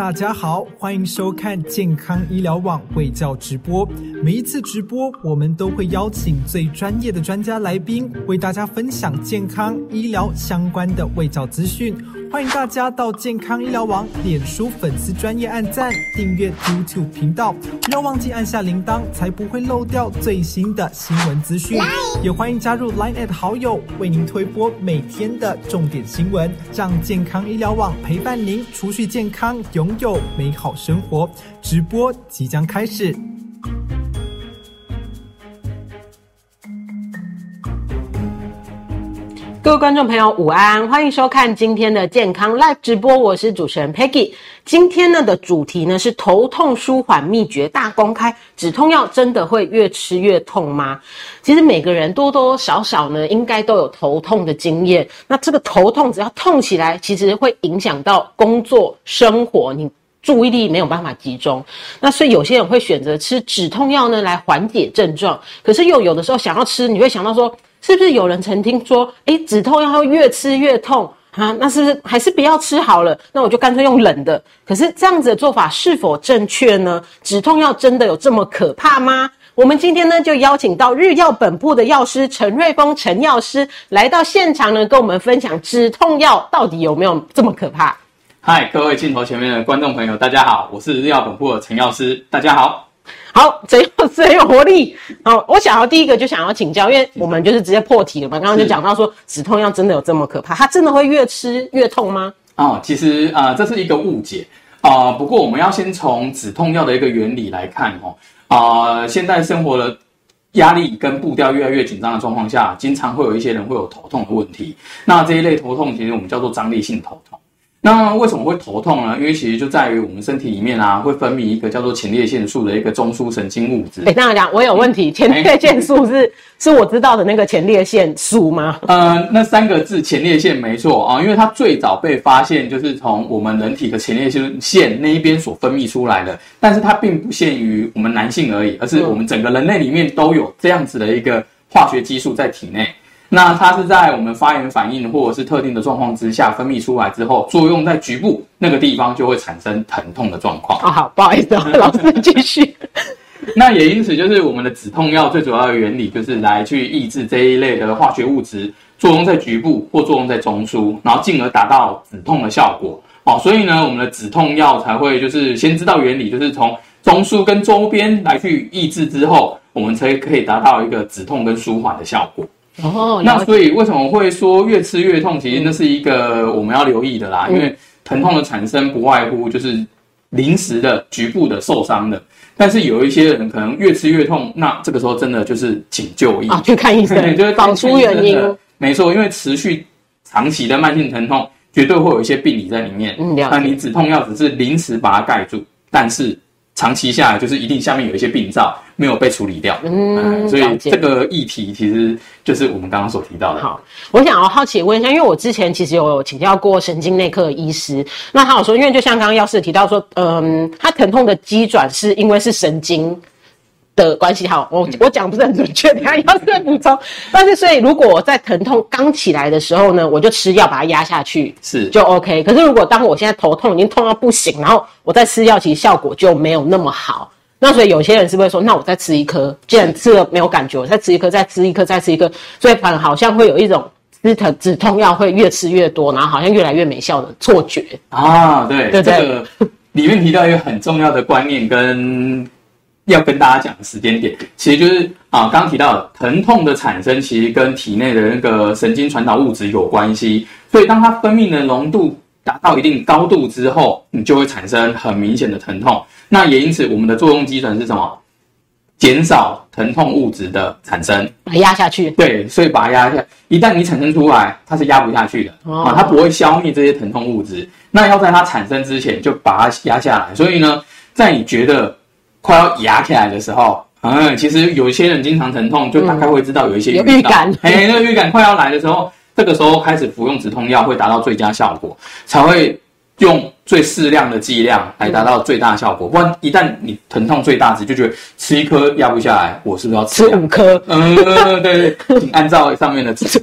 大家好，欢迎收看健康医疗网卫教直播。每一次直播，我们都会邀请最专业的专家来宾，为大家分享健康医疗相关的卫教资讯。欢迎大家到健康医疗网脸书粉丝专业按赞、订阅 YouTube 频道，不要忘记按下铃铛，才不会漏掉最新的新闻资讯。也欢迎加入 Line at 好友，为您推播每天的重点新闻，让健康医疗网陪伴您，储蓄健康，拥有美好生活。直播即将开始。各位观众朋友，午安！欢迎收看今天的健康 Live 直播，我是主持人 Peggy。今天呢的主题呢是头痛舒缓秘诀大公开，止痛药真的会越吃越痛吗？其实每个人多多少少呢，应该都有头痛的经验。那这个头痛只要痛起来，其实会影响到工作生活，你注意力没有办法集中。那所以有些人会选择吃止痛药呢来缓解症状，可是又有的时候想要吃，你会想到说。是不是有人曾听说，哎，止痛药会越吃越痛啊？那是不是还是不要吃好了？那我就干脆用冷的。可是这样子的做法是否正确呢？止痛药真的有这么可怕吗？我们今天呢就邀请到日药本部的药师陈瑞峰陈药师来到现场呢，跟我们分享止痛药到底有没有这么可怕？嗨，各位镜头前面的观众朋友，大家好，我是日药本部的陈药师，大家好。好，谁有谁有活力？好，我想要第一个就想要请教，因为我们就是直接破题了嘛。刚刚就讲到说，止痛药真的有这么可怕？它真的会越吃越痛吗？哦，其实啊，这是一个误解啊。不过我们要先从止痛药的一个原理来看哦。啊，现在生活的压力跟步调越来越紧张的状况下，经常会有一些人会有头痛的问题。那这一类头痛，其实我们叫做张力性头痛。那为什么会头痛呢？因为其实就在于我们身体里面啊，会分泌一个叫做前列腺素的一个中枢神经物质。哎，这样讲，我有问题。前列腺素是 是我知道的那个前列腺素吗？呃，那三个字前列腺没错啊，因为它最早被发现就是从我们人体的前列腺腺那一边所分泌出来的，但是它并不限于我们男性而已，而是我们整个人类里面都有这样子的一个化学激素在体内。那它是在我们发炎反应或者是特定的状况之下分泌出来之后，作用在局部那个地方就会产生疼痛的状况。啊，好，不好意思，老师继续。那也因此，就是我们的止痛药最主要的原理就是来去抑制这一类的化学物质作用在局部或作用在中枢，然后进而达到止痛的效果。哦，所以呢，我们的止痛药才会就是先知道原理，就是从中枢跟周边来去抑制之后，我们才可以达到一个止痛跟舒缓的效果。哦，那所以为什么会说越吃越痛？其实那是一个我们要留意的啦，因为疼痛的产生不外乎就是临时的、局部的受伤的。但是有一些人可能越吃越痛，那这个时候真的就是请就医啊，去看医生，就是找出原因。没错，因为持续长期的慢性疼痛，绝对会有一些病理在里面。嗯，那你止痛药只是临时把它盖住，但是。长期下来，就是一定下面有一些病灶没有被处理掉，嗯，所以这个议题其实就是我们刚刚所提到的。好，我想要好奇问一下，因为我之前其实有请教过神经内科医师，那他有说，因为就像刚刚药师提到说，嗯，他疼痛的机转是因为是神经。的关系好，我我讲不是很准确，等下要再补充。但是，所以如果我在疼痛刚起来的时候呢，我就吃药把它压下去，是就 OK。可是，如果当我现在头痛已经痛到不行，然后我再吃药，其实效果就没有那么好。那所以有些人是不是说，那我再吃一颗，既然吃了没有感觉，我再吃一颗，再吃一颗，再吃一颗，所以反而好像会有一种止疼止痛药会越吃越多，然后好像越来越没效的错觉啊。对，这个 里面提到一个很重要的观念跟。要跟大家讲的时间点，其实就是啊，刚刚提到疼痛的产生，其实跟体内的那个神经传导物质有关系。所以，当它分泌的浓度达到一定高度之后，你就会产生很明显的疼痛。那也因此，我们的作用基准是什么？减少疼痛物质的产生，把它压下去。对，所以把它压下。一旦你产生出来，它是压不下去的啊，它不会消灭这些疼痛物质。那要在它产生之前就把它压下来。所以呢，在你觉得快要压起来的时候，嗯，其实有一些人经常疼痛，就大概会知道有一些预感，哎，那个预感快要来的时候，这个时候开始服用止痛药会达到最佳效果，才会用最适量的剂量来达到最大效果。不然一旦你疼痛最大值，就觉得吃一颗压不下来，我是不是要吃吃五颗。嗯，对对，请按照上面的指示，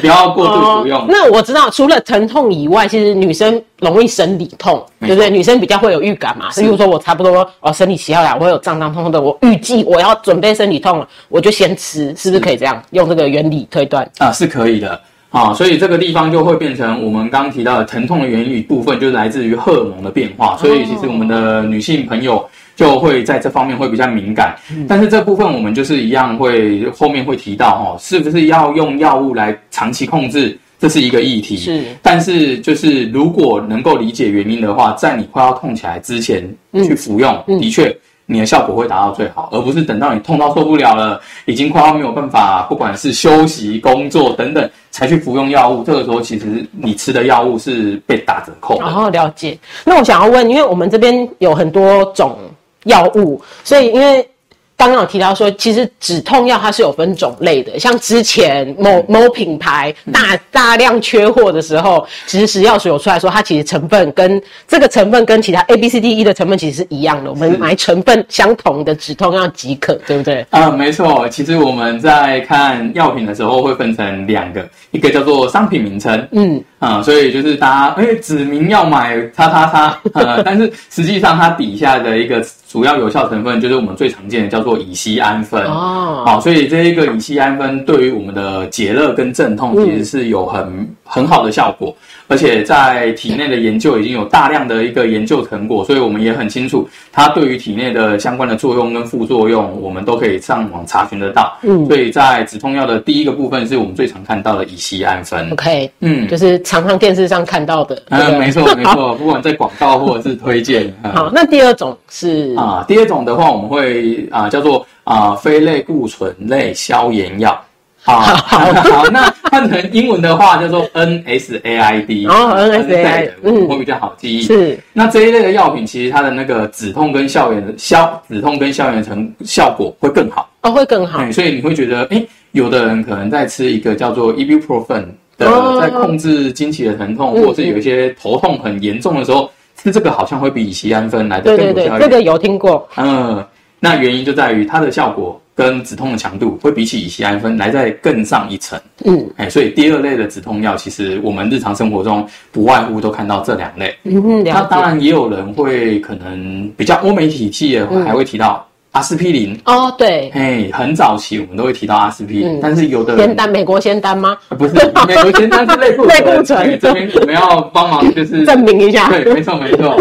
不要过度服用。哦那我知道，除了疼痛以外，其实女生容易生理痛，对不对？女生比较会有预感嘛。是例如说，我差不多哦，生理期要来，我会有胀胀痛痛的，我预计我要准备生理痛了，我就先吃，是不是可以这样用这个原理推断？啊，是可以的啊，所以这个地方就会变成我们刚刚提到的疼痛的原理部分，就是来自于荷尔蒙的变化。所以其实我们的女性朋友就会在这方面会比较敏感，但是这部分我们就是一样会后面会提到哦，是不是要用药物来长期控制，这是一个议题。是，但是就是如果能够理解原因的话，在你快要痛起来之前去服用，的确。你的效果会达到最好，而不是等到你痛到受不了了，已经快要没有办法，不管是休息、工作等等，才去服用药物。这个时候，其实你吃的药物是被打折扣的。然后了解。那我想要问，因为我们这边有很多种药物，所以因为刚刚有提到说，其实止痛药它是有分种类的，像之前某某品牌大大量缺货的时候，其实食药署有出来说，它其实成分跟这个成分跟其他 A B C D E 的成分其实是一样的，我们买成分相同的止痛药即可，对不对？啊、没错。其实我们在看药品的时候会分成两个，一个叫做商品名称，嗯，啊、所以就是大家哎指明要买叉叉叉，呃，但是实际上它底下的一个主要有效成分就是我们最常见的叫做乙酰氨酚。哦，好，所以这一个乙酰氨酚对于我们的解热跟镇痛其实是有很、很好的效果，而且在体内的研究已经有大量的一个研究成果，所以我们也很清楚它对于体内的相关的作用跟副作用，我们都可以上网查询得到。嗯所以在止痛药的第一个部分是我们最常看到的乙酰氨酚。OK，嗯，就是常常电视上看到的。嗯、这个没错没错，不管在广告或者是推荐。嗯好，那第二种是啊，第二种的话，我们会啊叫做啊非类固醇类消炎药。好，好，那 换成英文的话叫做 NSAID。哦，NSAID 嗯会比较好记忆。是那这一类的药品，其实它的那个止痛跟消炎的消止痛跟消炎成效果会更好。哦会更好嗯，所以你会觉得，哎，有的人可能在吃一个叫做 ibuprofen 的，哦在控制经期的疼痛，嗯或者是有一些头痛很严重的时候，吃这个好像会比乙酰氨酚来的更有效。这个有听过。嗯，那原因就在于它的效果跟止痛的强度会比起乙酰氨酚来再更上一层。嗯哎，所以第二类的止痛药，其实我们日常生活中不外乎都看到这两类。嗯，那。当然也有人会可能比较欧美体系的，还会提到阿司匹林。哦，对，嘿，很早期我们都会提到阿司匹林，嗯但是有的人仙丹，美国仙丹吗？呃不是美国仙丹是类固醇，类固醇对这边我们要帮忙就是证明一下。对，没错没错。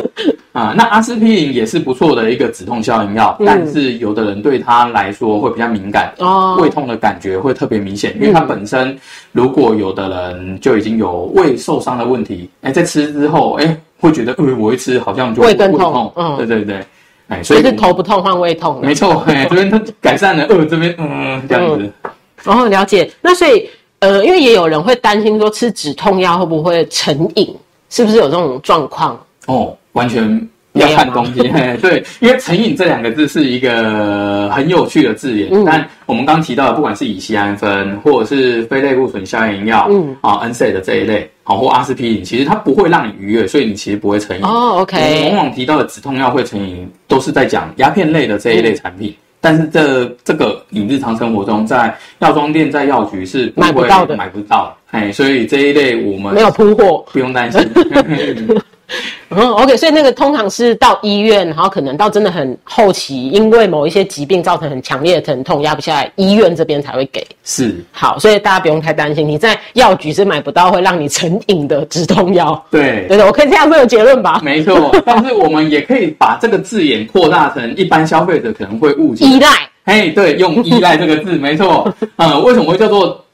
啊，那阿司匹林也是不错的一个止痛消炎药，嗯但是有的人对它来说会比较敏感，哦胃痛的感觉会特别明显，因为它本身如果有的人就已经有胃受伤的问题，哎，在吃之后，哎，会觉得，呃，我一吃好像就胃更痛嗯对对对，哎，所以是头不痛换胃痛没。错，哎，这边它改善了，呃，这边嗯这样子，哦，了解。那所以呃，因为也有人会担心说吃止痛药会不会成瘾，是不是有这种状况？哦，完全要看东西。嘿对，因为成瘾这两个字是一个很有趣的字眼，嗯但我们刚提到的，不管是乙酰氨酚或者是非类固醇消炎药，嗯啊，NSAID 的这一类，好或阿司匹林，其实它不会让你愉悦，所以你其实不会成瘾。哦我们，OK，往往提到的止痛药会成瘾，都是在讲鸦片类的这一类产品。嗯但是这这个你日常生活中在药妆店、在药局是不会买不到的买不到。哎，所以这一类我们没有铺货。不用担心。嗯，OK，所以那个通常是到医院，然后可能到真的很后期，因为某一些疾病造成很强烈的疼痛，压不下来，医院这边才会给。是，好，所以大家不用太担心，你在药局是买不到会让你成瘾的止痛药。对对，的，我可以这样做个结论吧？没错，但是我们也可以把这个字眼扩大成一般消费者可能会误解。依赖，嘿，对，用依赖这个字，没错。嗯，为什么会叫做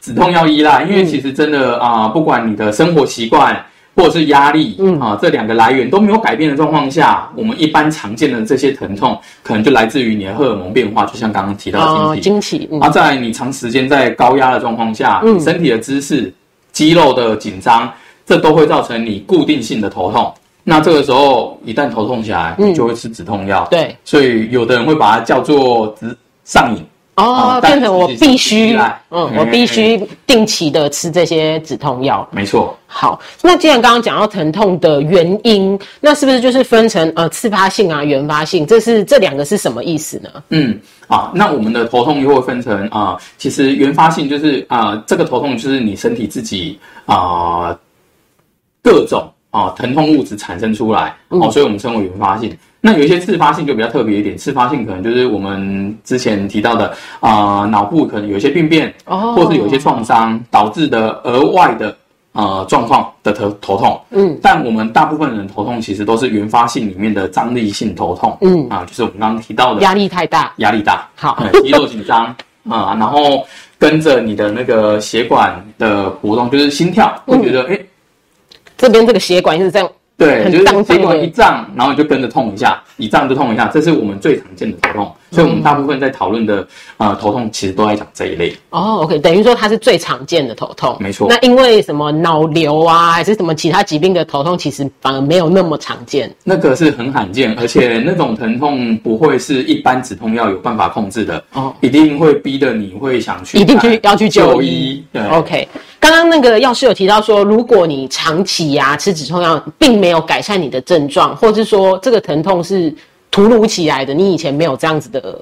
止痛药依赖？因为其实真的啊、不管你的生活习惯或者是压力，嗯啊、这两个来源都没有改变的状况下，我们一般常见的这些疼痛，可能就来自于你的荷尔蒙变化，就像刚刚提到的哦，经期。惊奇，嗯啊，在你长时间在高压的状况下，嗯身体的姿势、肌肉的紧张，这都会造成你固定性的头痛。那这个时候一旦头痛起来，就会吃止痛药。对，所以有的人会把它叫做止上瘾。哦，啊变成我必须，嗯，嗯我必须定期的吃这些止痛药。没错。好，那既然刚刚讲到疼痛的原因，那是不是就是分成呃次发性啊、原发性？这是这两个是什么意思呢？嗯啊，那我们的头痛又会分成啊，其实原发性就是啊，这个头痛就是你身体自己啊各种啊疼痛物质产生出来哦，所以我们称为原发性。那有一些自发性就比较特别一点，自发性可能就是我们之前提到的啊，脑部可能有一些病变，哦或是有一些创伤导致的额外的呃状况的头头痛。嗯，但我们大部分人头痛其实都是原发性里面的张力性头痛。嗯啊，就是我们刚刚提到的压力太大。压力大，好呃肌肉紧张啊，然后跟着你的那个血管的活动，就是心跳，会觉得哎、诶这边这个血管是这样，对，就是血管一胀，然后你就跟着痛一下，一胀就痛一下，这是我们最常见的头痛。所以我们大部分在讨论的呃头痛，其实都在讲这一类。哦，OK，等于说它是最常见的头痛，没错。那因为什么脑瘤啊，还是什么其他疾病的头痛，其实反而没有那么常见。那个是很罕见，而且那种疼痛不会是一般止痛药有办法控制的，哦。一定会逼得你会想去一定去要去就就医对。OK，刚刚那个药师有提到说，如果你长期呀、吃止痛药，并没有改善你的症状，或者是说这个疼痛是突如其来的，你以前没有这样子的，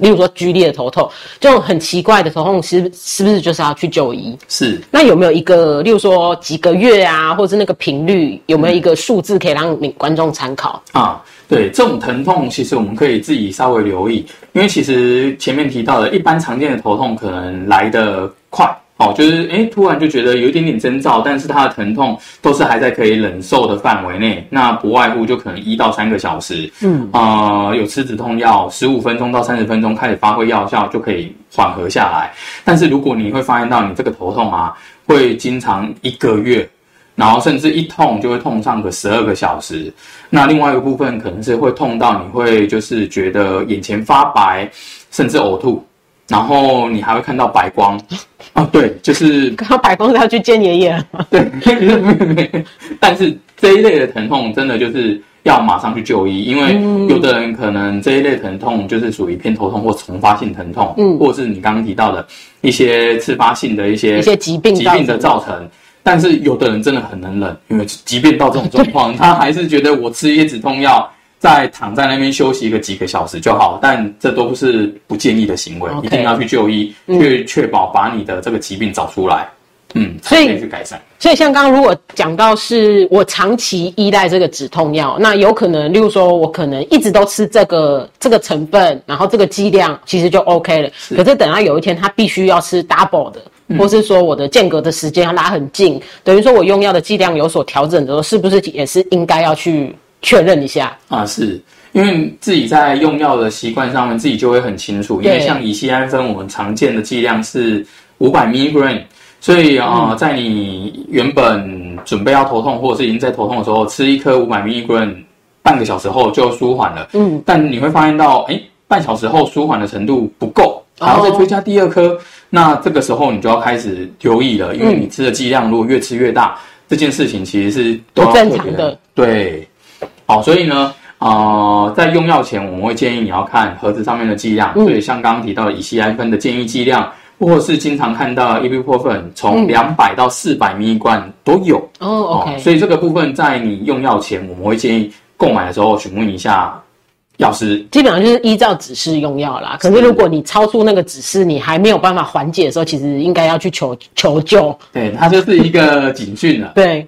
例如说剧烈的头痛，这种很奇怪的头痛，是是不是就是要去就医？是那有没有一个，例如说几个月啊，或者是那个频率，有没有一个数字可以让你观众参考？啊，对，这种疼痛其实我们可以自己稍微留意，因为其实前面提到的，一般常见的头痛可能来得快，哦，就是诶突然就觉得有一点点征兆，但是它的疼痛都是还在可以忍受的范围内，那不外乎就可能一到三个小时，嗯，呃，有吃止痛药，十五分钟到三十分钟开始发挥药效就可以缓和下来，但是如果你会发现到你这个头痛啊，会经常一个月。然后甚至一痛就会痛上个十二个小时。那另外一个部分可能是会痛到你会就是觉得眼前发白，甚至呕吐，然后你还会看到白光。哦，对，就是 看到白光是要去见爷爷了吗？对。但是这一类的疼痛真的就是要马上去就医，因为有的人可能这一类疼痛就是属于偏头痛或重发性疼痛，嗯，或者是你刚刚提到的一些自发性的一些一些疾病疾病的造成。但是有的人真的很能忍，因为即便到这种状况，他还是觉得我吃一些止痛药，再躺在那边休息一个几个小时就好。但这都不是不建议的行为一定要去就医，去确保把你的这个疾病找出来，嗯，所以去改善。所以像刚刚如果讲到是我长期依赖这个止痛药，那有可能，例如说我可能一直都吃这个这个成分，然后这个剂量其实就 OK 了。可是等到有一天他必须要吃 double 的，或是说我的间隔的时间要拉很近，等于说我用药的剂量有所调整的时候，是不是也是应该要去确认一下？啊，是因为自己在用药的习惯上面，自己就会很清楚。因为像乙酰氨酚，我们常见的剂量是五百 milligram，所以啊、呃在你原本准备要头痛，或者是已经在头痛的时候，吃一颗五百 milligram，半个小时后就舒缓了。嗯，但你会发现到，哎，半小时后舒缓的程度不够，还要再追加第二颗。那这个时候你就要开始留意了，因为你吃的剂量如果越吃越大，这件事情其实是都要不正特别常的。对，好，所以呢，呃，在用药前，我们会建议你要看盒子上面的剂量。所以像刚刚提到的乙酰氨酚的建议剂量，或是经常看到 ibuprofen 从两百到四百 m 罐都有。哦，OK，所以这个部分在你用药前，我们会建议购买的时候询问一下药师。基本上就是依照指示用药啦。可是如果你超出那个指示，你还没有办法缓解的时候，其实应该要去求求救。对，它就是一个警讯了。对，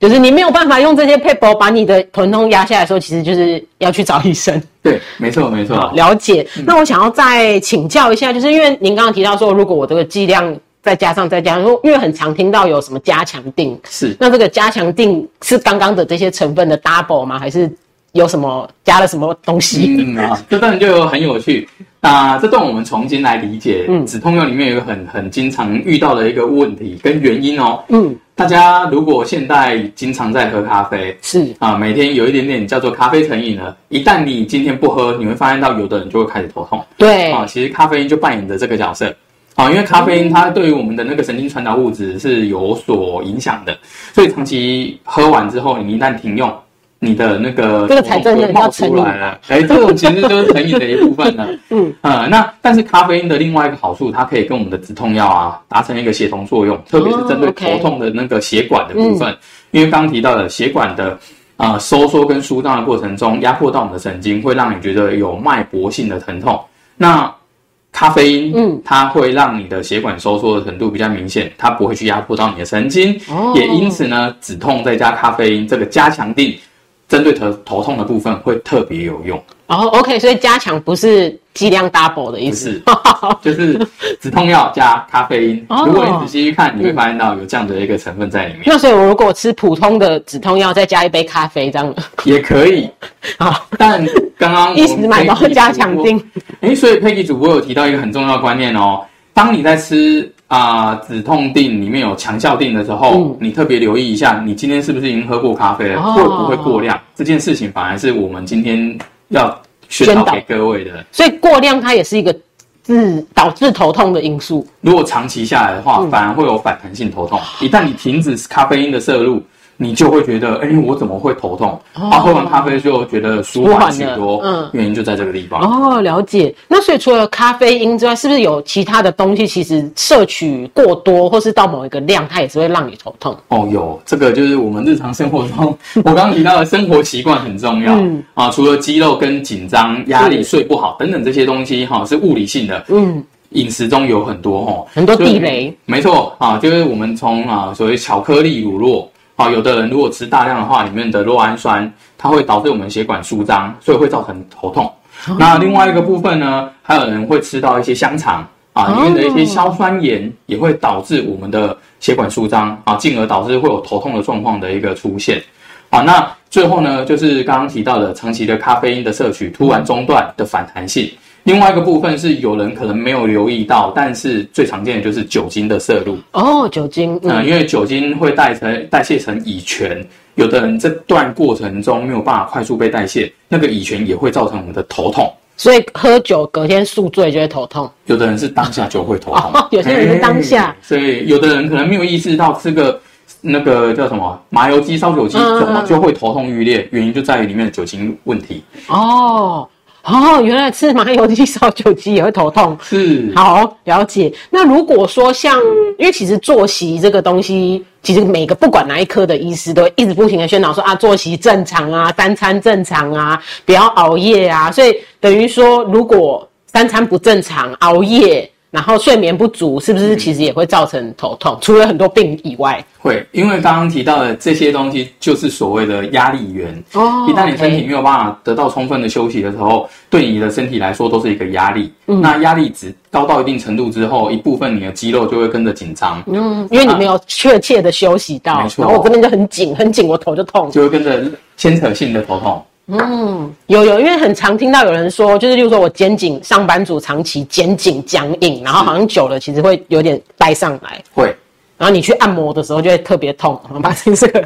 就是你没有办法用这些 paper 把你的疼痛压下来的时候，其实就是要去找医生。对，没错，没错。了解。那我想要再请教一下，就是因为您刚刚提到说，如果我这个剂量再加上再加上，因为很常听到有什么加强定，是那这个加强定是刚刚的这些成分的 double 吗？还是有什么加了什么东西？嗯啊，这段就很有趣。那这段我们重新来理解，嗯止痛药里面有一个很很经常遇到的一个问题跟原因哦。嗯，大家如果现在经常在喝咖啡是啊，每天有一点点叫做咖啡成瘾了，一旦你今天不喝，你会发现到有的人就会开始头痛。对，啊，其实咖啡因就扮演着这个角色。啊，因为咖啡因它对于我们的那个神经传导物质是有所影响的，所以长期喝完之后，你一旦停用，你的那个这个才真的出来了。哎，这种其实就是成瘾的一部分了。嗯呃，那但是咖啡因的另外一个好处，它可以跟我们的止痛药啊达成一个协同作用，特别是针对头痛的那个血管的部分，因为刚刚提到的血管的。啊、收缩跟舒张的过程中，压迫到我们的神经，会让你觉得有脉搏性的疼痛。那咖啡因，嗯它会让你的血管收缩的程度比较明显，它不会去压迫到你的神经，哦也因此呢，止痛再加咖啡因这个加强定，针对头头痛的部分会特别有用。哦，OK，所以加强不是剂量 double 的意思不是，就是止痛药加咖啡因。哦如果你仔细去看，你会发现到有这样的一个成分在里面，那所以我如果吃普通的止痛药，再加一杯咖啡，这样也可以。好，但刚刚 一直买到加强定。哎，所以佩奇主播有提到一个很重要的观念哦，当你在吃啊、止痛定里面有强效定的时候，嗯你特别留意一下，你今天是不是已经喝过咖啡了，哦会不会过量？这件事情反而是我们今天要宣导宣导给各位的。所以过量它也是一个致导致头痛的因素。如果长期下来的话，嗯反而会有反弹性头痛。一旦你停止咖啡因的摄入，你就会觉得，哎、我怎么会头痛？啊，喝完咖啡就觉得舒缓许多。嗯原因就在这个地方。哦，了解。那所以除了咖啡因之外，是不是有其他的东西，其实摄取过多，或是到某一个量，它也是会让你头痛？哦，有这个就是我们日常生活中，我刚刚提到的生活习惯很重要、嗯啊。除了肌肉跟紧张、压力、睡不好等等这些东西，哈、是物理性的。嗯，饮食中有很多哈，很多地雷。没错啊，就是我们从啊所谓巧克力、乳酪啊，有的人如果吃大量的话，里面的酪氨酸它会导致我们血管舒张，所以会造成头痛。那另外一个部分呢，还有人会吃到一些香肠啊，里面的一些硝酸盐也会导致我们的血管舒张啊，进而导致会有头痛的状况的一个出现。好，那最后呢，就是刚刚提到的长期的咖啡因的摄取突然中断的反弹性。另外一个部分是有人可能没有留意到，但是最常见的就是酒精的摄入。哦，酒精。嗯、嗯，因为酒精会代成代谢成乙醛，有的人这段过程中没有办法快速被代谢，那个乙醛也会造成我们的头痛。所以喝酒隔天宿醉就会头痛。有的人是当下就会头痛，哦有些人是当下哎所以有的人可能没有意识到这个那个叫什么麻油鸡、烧酒鸡嗯怎么就会头痛欲裂，原因就在于里面的酒精问题。哦哦，原来吃麻油鸡、烧酒鸡也会头痛。是，好，了解。那如果说像，因为其实作息这个东西，其实每个不管哪一科的医师都一直不停的宣导说啊，作息正常啊，三餐正常啊，不要熬夜啊。所以等于说，如果三餐不正常，熬夜，然后睡眠不足，是不是其实也会造成头痛？除了很多病以外，会，因为刚刚提到的这些东西就是所谓的压力源。哦一旦你身体没有办法得到充分的休息的时候，对你的身体来说都是一个压力。嗯那压力值高到一定程度之后，一部分你的肌肉就会跟着紧张，嗯，因为你没有确切的休息到，没错然后我这边就很紧很紧，我头就痛。就会跟着牵扯性的头痛。嗯，有有，因为很常听到有人说，就是例如说我肩颈，上班族长期肩颈僵硬，然后好像久了其实会有点掰上来，会，然后你去按摩的时候就会特别痛，把这个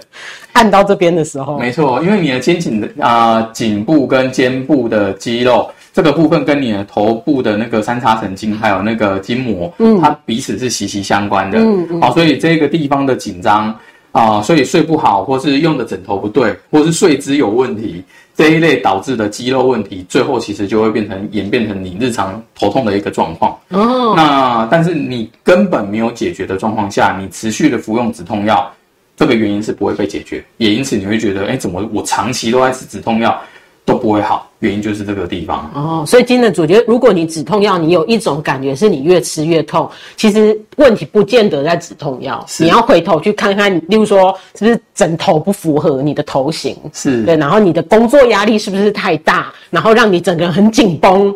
按到这边的时候，没错，因为你的肩颈的啊颈部跟肩部的肌肉这个部分跟你的头部的那个三叉神经还有那个筋膜，嗯，它彼此是息息相关的，嗯嗯，好、所以这个地方的紧张啊、所以睡不好，或是用的枕头不对，或是睡姿有问题。这一类导致的肌肉问题，最后其实就会变成演变成你日常头痛的一个状况。哦，那但是你根本没有解决的状况下，你持续的服用止痛药，这个原因是不会被解决，也因此你会觉得，哎，怎么我长期都在吃止痛药都不会好？原因就是这个地方。哦，所以今天的主角，如果你止痛药，你有一种感觉是你越吃越痛，其实问题不见得在止痛药，你要回头去看看，例如说是不是枕头不符合你的头型，是对，然后你的工作压力是不是太大，然后让你整个人很紧绷，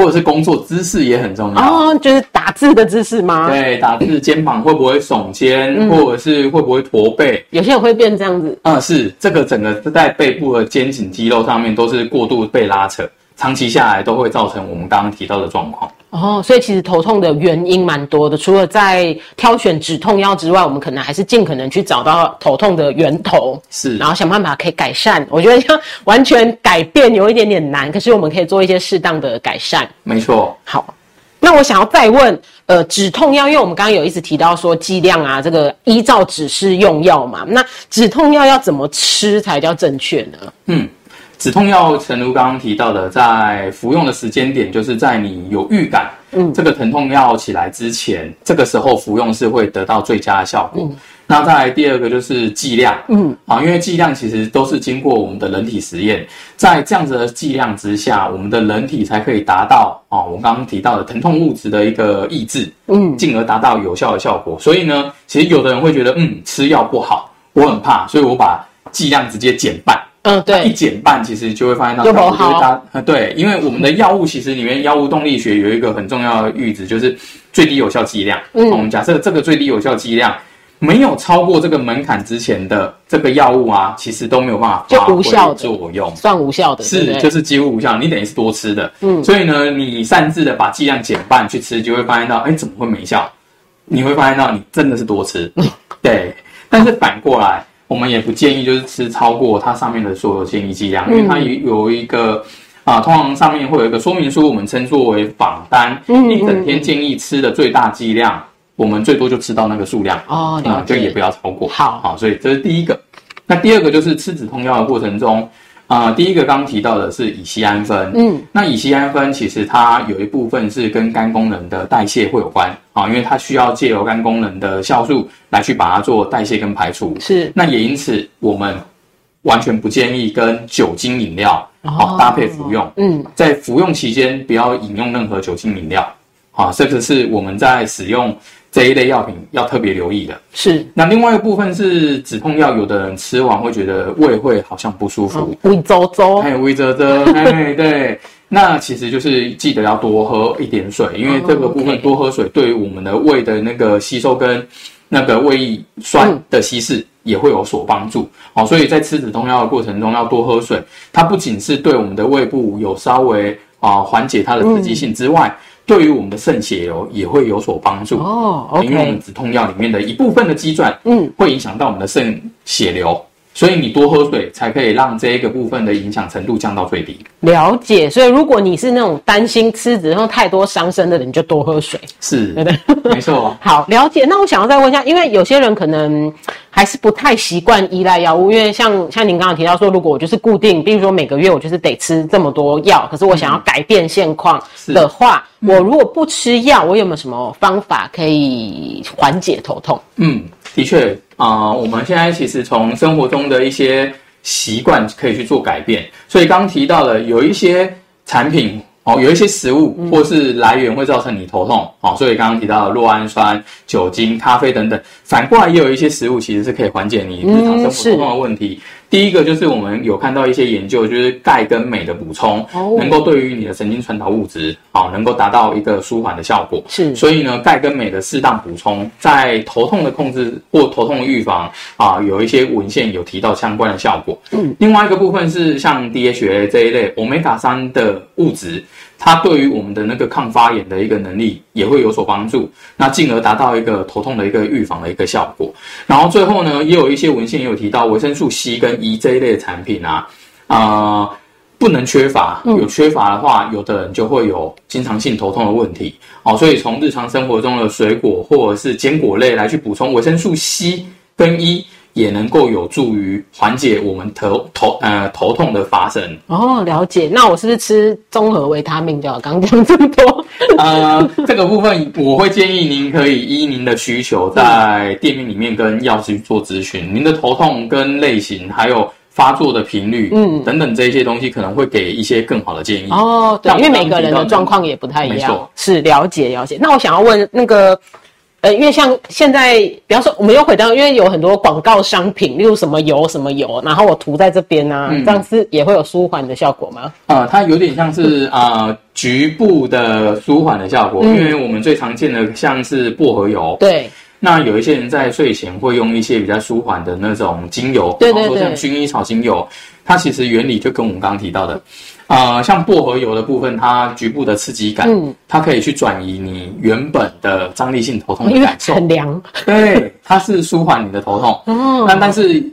或者是工作姿势也很重要。哦，就是打字的姿势吗？对，打字肩膀会不会耸肩，嗯或者是会不会驼背？有些人会变这样子，嗯、是这个整个在背部的肩颈肌肉上面都是过度被拉扯，长期下来都会造成我们刚刚提到的状况。哦，所以其实头痛的原因蛮多的，除了在挑选止痛药之外，我们可能还是尽可能去找到头痛的源头，是然后想办法可以改善。我觉得要完全改变有一点点难，可是我们可以做一些适当的改善。没错。好，那我想要再问，呃，止痛药，因为我们刚刚有一直提到说剂量啊，这个依照指示用药嘛，那止痛药要怎么吃才叫正确呢？嗯，止痛药，诚如刚刚提到的，在服用的时间点，就是在你有预感，嗯，这个疼痛要起来之前，这个时候服用是会得到最佳的效果。那再来第二个就是剂量，嗯，啊，因为剂量其实都是经过我们的人体实验，在这样子的剂量之下，我们的人体才可以达到啊，我刚刚提到的疼痛物质的一个抑制，嗯，进而达到有效的效果。所以呢，其实有的人会觉得，嗯，吃药不好，我很怕，所以我把剂量直接减半，嗯，对，一减半其实就会发现到效果对，因为我们的药物其实里面药物动力学有一个很重要的阈值，就是最低有效剂量。嗯，我们假设这个最低有效剂量。没有超过这个门槛之前的这个药物啊，其实都没有办法发挥作用，算无效的，是就是几乎无效。你等于是多吃的，嗯，所以呢，你擅自的把剂量减半去吃，就会发现到，哎，怎么会没效？你会发现到你真的是多吃，对。但是反过来，我们也不建议就是吃超过它上面的所有建议剂量，因为它有有一个啊，通常上面会有一个说明书，我们称作为榜单，一整天建议吃的最大剂量。我们最多就吃到那个数量哦，啊，就也不要超过。好，好，所以这是第一个。那第二个就是吃止痛药的过程中，啊，第一个刚提到的是乙酰氨酚。嗯，那乙酰氨酚其实它有一部分是跟肝功能的代谢会有关啊，因为它需要借由肝功能的酵素来去把它做代谢跟排除。是，那也因此我们完全不建议跟酒精饮料好搭配服用。嗯，在服用期间不要饮用任何酒精饮料。啊，这个是我们在使用。这一类药品要特别留意的，是。那另外一个部分是止痛药，有的人吃完会觉得胃会好像不舒服，胃糟糟，还有胃周周，哎，对。那其实就是记得要多喝一点水，因为这个部分多喝水对于我们的胃的那个吸收跟那个胃酸的稀释也会有所帮助。好，所以在吃止痛药的过程中要多喝水，它不仅是对我们的胃部有稍微啊缓解它的刺激性之外。对于我们的肾血流也会有所帮助。哦，因为我们止痛药里面的一部分的基转，嗯，会影响到我们的肾血流。所以你多喝水，才可以让这一个部分的影响程度降到最低。了解，所以如果你是那种担心吃止痛太多伤身的人，你就多喝水。是，对对，没错。好，了解。那我想要再问一下，因为有些人可能还是不太习惯依赖药物，因为像像您刚刚提到说，如果我就是固定，比如说每个月我就是得吃这么多药，可是我想要改变现况的话，我如果不吃药，我有没有什么方法可以缓解头痛？嗯，的确。啊，我们现在其实从生活中的一些习惯可以去做改变，所以刚提到了有一些产品哦，有一些食物或是来源会造成你头痛哦，所以刚刚提到的酪氨酸、酒精、咖啡等等，反过来也有一些食物其实是可以缓解你日常生活头痛的问题。第一个就是我们有看到一些研究，就是钙跟镁的补充，能够对于你的神经传导物质，啊，能够达到一个舒缓的效果。是，所以呢，钙跟镁的适当补充，在头痛的控制或头痛的预防，啊，有一些文献有提到相关的效果。嗯，另外一个部分是像 DHA 这一类欧米伽三的物质。它对于我们的那个抗发炎的一个能力也会有所帮助，那进而达到一个头痛的一个预防的一个效果。然后最后呢，也有一些文献也有提到维生素 C 跟 E 这一类的产品啊，啊不能缺乏，有缺乏的话，有的人就会有经常性头痛的问题。哦，所以从日常生活中的水果或者是坚果类来去补充维生素 C 跟 E。也能够有助于缓解我们头头呃头痛的发生哦，了解。那我是不是吃综合维他命就好？刚讲这么多，呃，这个部分我会建议您可以依您的需求，在店面里面跟药师做咨询。您的头痛跟类型，还有发作的频率，嗯，等等这一些东西，可能会给一些更好的建议哦。对，因为每个人的状况也不太一样，是了解了解。那我想要问那个。呃，因为像现在，比方说，我们又回到，因为有很多广告商品，例如什么油什么油，然后我涂在这边啊，这样是也会有舒缓的效果吗？啊，它有点像是啊局部的舒缓的效果，因为我们最常见的像是薄荷油，对，那有一些人在睡前会用一些比较舒缓的那种精油，对对对，像薰衣草精油，它其实原理就跟我们刚刚提到的。啊，像薄荷油的部分，它局部的刺激感，嗯，它可以去转移你原本的张力性头痛的感受，很凉，对，它是舒缓你的头痛。嗯，那但是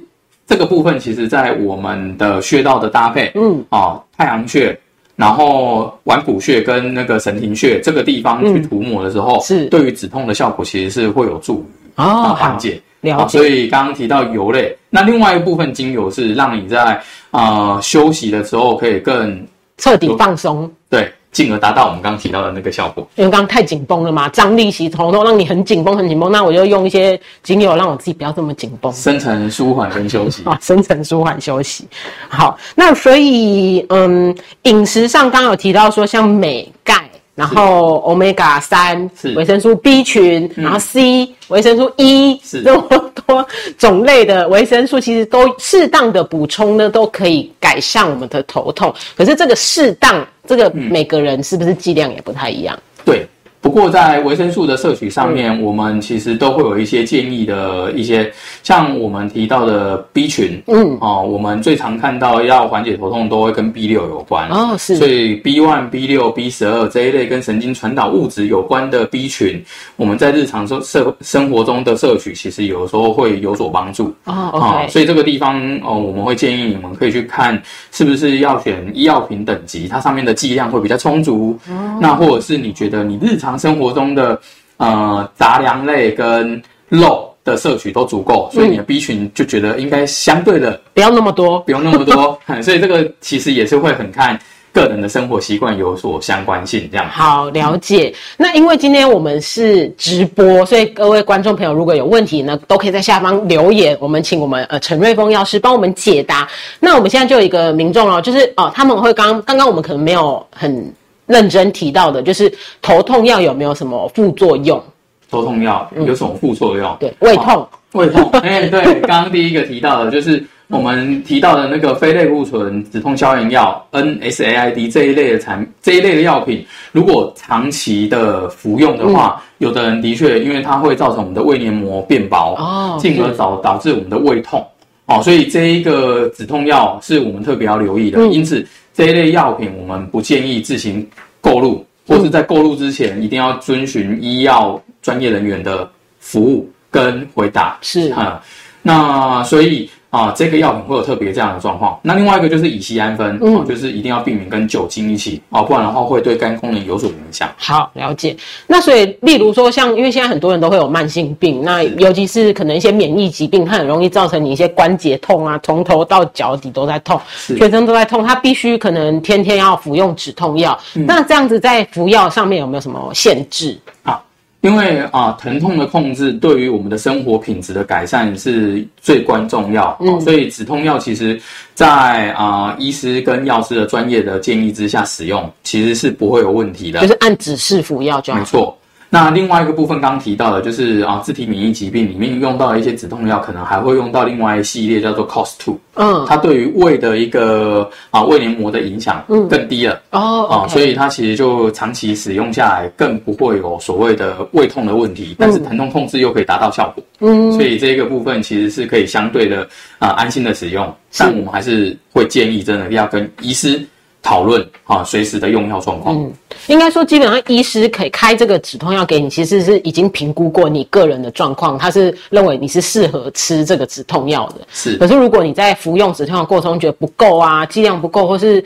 这个部分，其实在我们的穴道的搭配，嗯，哦，太阳穴然后腕骨穴跟那个神庭穴这个地方去涂抹的时候，是对于止痛的效果其实是会有助于啊哦，缓解。了解好所以刚刚提到油类，那另外一部分精油是让你在呃休息的时候可以更彻底放松。对，进而达到我们刚刚提到的那个效果。因为刚刚太紧绷了嘛，张力洗头都让你很紧绷很紧绷，那我就用一些精油让我自己不要这么紧绷。深层舒缓跟休息。啊，深层舒缓休息。好，那所以嗯，饮食上刚刚有提到说，像镁、钙，然后 omega 三维生素 B 群，然后 C 维生素 E 是。这么多种类的维生素，其实都适当的补充呢，都可以改善我们的头痛。可是这个适当，这个每个人是不是剂量也不太一样？对，不过在维生素的摄取上面，我们其实都会有一些建议的一些，像我们提到的 B 群，嗯，哦，我们最常看到要缓解头痛都会跟 B 六有关，哦是。所以 B one、B 六、B 十二这一类跟神经传导物质有关的 B 群，我们在日常生生生活中的摄取，其实有时候会有所帮助。哦啊、所以这个地方哦，我们会建议你们可以去看是不是要选医药品等级，它上面的剂量会比较充足。哦。那或者是你觉得你日常生活中的呃杂粮类跟肉的摄取都足够，所以你的 B 群就觉得应该相对的不要那么多。不用那么多。所以这个其实也是会很看个人的生活习惯有所相关性这样。好，了解。那因为今天我们是直播，所以各位观众朋友如果有问题呢，都可以在下方留言，我们请我们呃陈瑞峰药师帮我们解答。那我们现在就有一个民众哦，就是哦、他们会刚刚刚我们可能没有很认真提到的，就是头痛药有没有什么副作用？头痛药有什么副作用？对，胃痛。胃痛，哎、对，刚刚第一个提到的就是我们提到的那个非类固醇止痛消炎药 NSAID 这一类的产这一类的药品，如果长期的服用的话，有的人的确因为它会造成我们的胃黏膜变薄，哦进而导导致我们的胃痛。哦，所以这一个止痛药是我们特别要留意的，因此这一类药品我们不建议自行购入，或是在购入之前一定要遵循医药专业人员的服务跟回答。是。啊、那所以啊、这个药品会有特别这样的状况。那另外一个就是乙酰氨酚，嗯，就是一定要避免跟酒精一起哦，不然的话会对肝功能有所影响。好，了解。那所以，例如说，像因为现在很多人都会有慢性病，那尤其是可能一些免疫疾病，它很容易造成你一些关节痛啊，从头到脚底都在痛，全身都在痛，它必须可能天天要服用止痛药。那这样子在服药上面有没有什么限制？啊，因为啊，疼痛的控制对于我们的生活品质的改善是最关重要，哦、所以止痛药其实在啊医师跟药师的专业的建议之下使用，其实是不会有问题的。就是按指示服药就好没。错。那另外一个部分刚刚提到的，就是啊，自体免疫疾病里面用到的一些止痛药，可能还会用到另外一系列叫做 COS two，嗯，它对于胃的一个啊胃黏膜的影响更低了。哦啊所以它其实就长期使用下来，更不会有所谓的胃痛的问题，但是疼痛控制又可以达到效果。嗯，所以这个部分其实是可以相对的啊、安心的使用，但我们还是会建议真的要跟医师讨论啊，随时的用药状况。嗯应该说，基本上医师可以开这个止痛药给你，其实是已经评估过你个人的状况，他是认为你是适合吃这个止痛药的。是可是如果你在服用止痛药过程中觉得不够啊，剂量不够，或是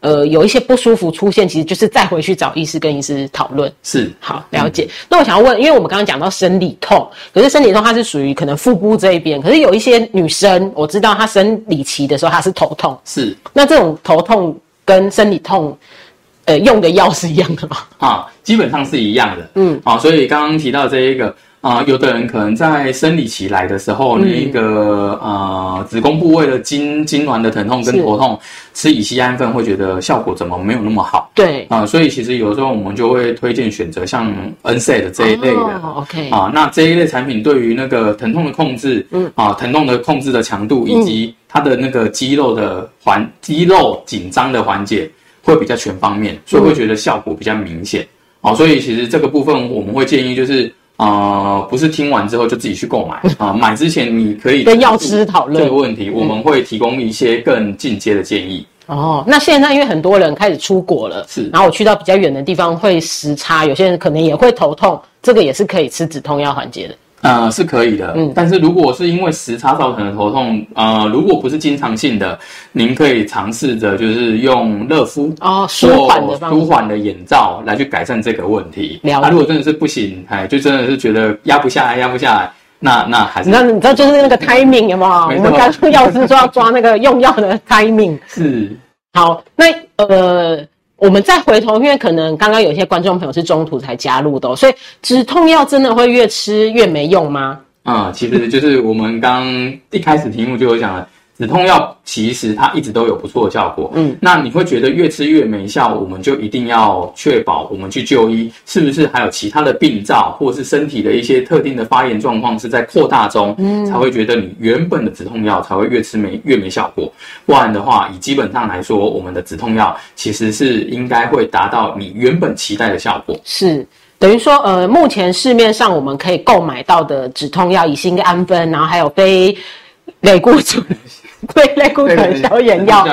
呃有一些不舒服出现，其实就是再回去找医师跟医师讨论。是，好，了解。那我想要问，因为我们刚刚讲到生理痛，可是生理痛它是属于可能腹部这一边，可是有一些女生，我知道她生理期的时候她是头痛，是那这种头痛跟生理痛，呃，用的药是一样的吗？啊，基本上是一样的。嗯，啊，所以刚刚提到这一个啊、有的人可能在生理期来的时候，那一个呃子宫部位的痉痉挛的疼痛跟头痛，吃乙酰氨酚会觉得效果怎么没有那么好。对，啊、所以其实有时候我们就会推荐选择像 NSAID 这一类的。哦，OK，啊，那这一类产品对于那个疼痛的控制，嗯，啊，疼痛的控制的强度，以及它的那个肌肉的环肌肉紧张的缓解，会比较全方面，所以会觉得效果比较明显。好、所以其实这个部分我们会建议就是，呃，不是听完之后就自己去购买啊，买之前你可以跟药师讨论这个问题，我们会提供一些更进阶的建议。哦，那现在因为很多人开始出国了，是然后我去到比较远的地方会时差，有些人可能也会头痛，这个也是可以吃止痛药缓解的。呃，是可以的，嗯，但是如果是因为时差造成的头痛，呃，如果不是经常性的，您可以尝试着就是用热敷哦，舒缓的舒缓的眼罩来去改善这个问题。那如果真的是不行，哎，就真的是觉得压不下来，压不下来，那那还是那你知道就是那个 timing 有没有？我们刚说药师说要抓那个用药的 timing 是好，那呃。我们再回头，因为可能刚刚有些观众朋友是中途才加入的，所以止痛药真的会越吃越没用吗？啊，其实就是我们刚一开始题目就有讲了。止痛药其实它一直都有不错的效果，嗯，那你会觉得越吃越没效，我们就一定要确保我们去就医，是不是还有其他的病灶，或是身体的一些特定的发炎状况是在扩大中，嗯，才会觉得你原本的止痛药才会越吃没越没效果，不然的话，以基本上来说，我们的止痛药其实是应该会达到你原本期待的效果，是。等于说，呃，目前市面上我们可以购买到的止痛药，以心氨酚，然后还有非类固醇。对类固醇消炎药，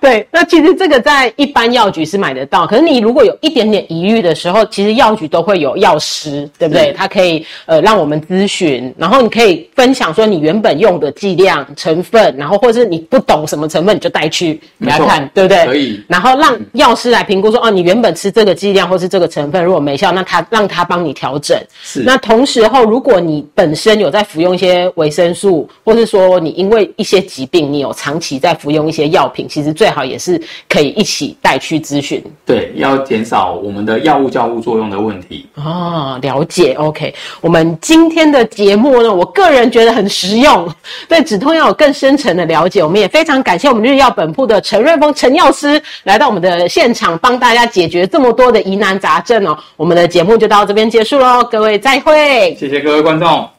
对，那其实这个在一般药局是买得到。可是你如果有一点点疑虑的时候，其实药局都会有药师，对不对？他可以呃让我们咨询，然后你可以分享说你原本用的剂量、成分，然后或者是你不懂什么成分，你就带去给他看，对不对？可以。然后让药师来评估说，哦，你原本吃这个剂量或是这个成分如果没效，那他让他帮你调整。是。那同时候，如果你本身有在服用一些维生素，或是说你因为一些疾病，你有长期在服用一些药品，其实最好也是可以一起带去咨询。对，要减少我们的药物交互作用的问题。哦，了解。OK，我们今天的节目呢，我个人觉得很实用，对止痛药有更深层的了解。我们也非常感谢我们日药本铺的陈瑞峰陈药师来到我们的现场，帮大家解决这么多的疑难杂症哦。我们的节目就到这边结束喽，各位再会。谢谢各位观众。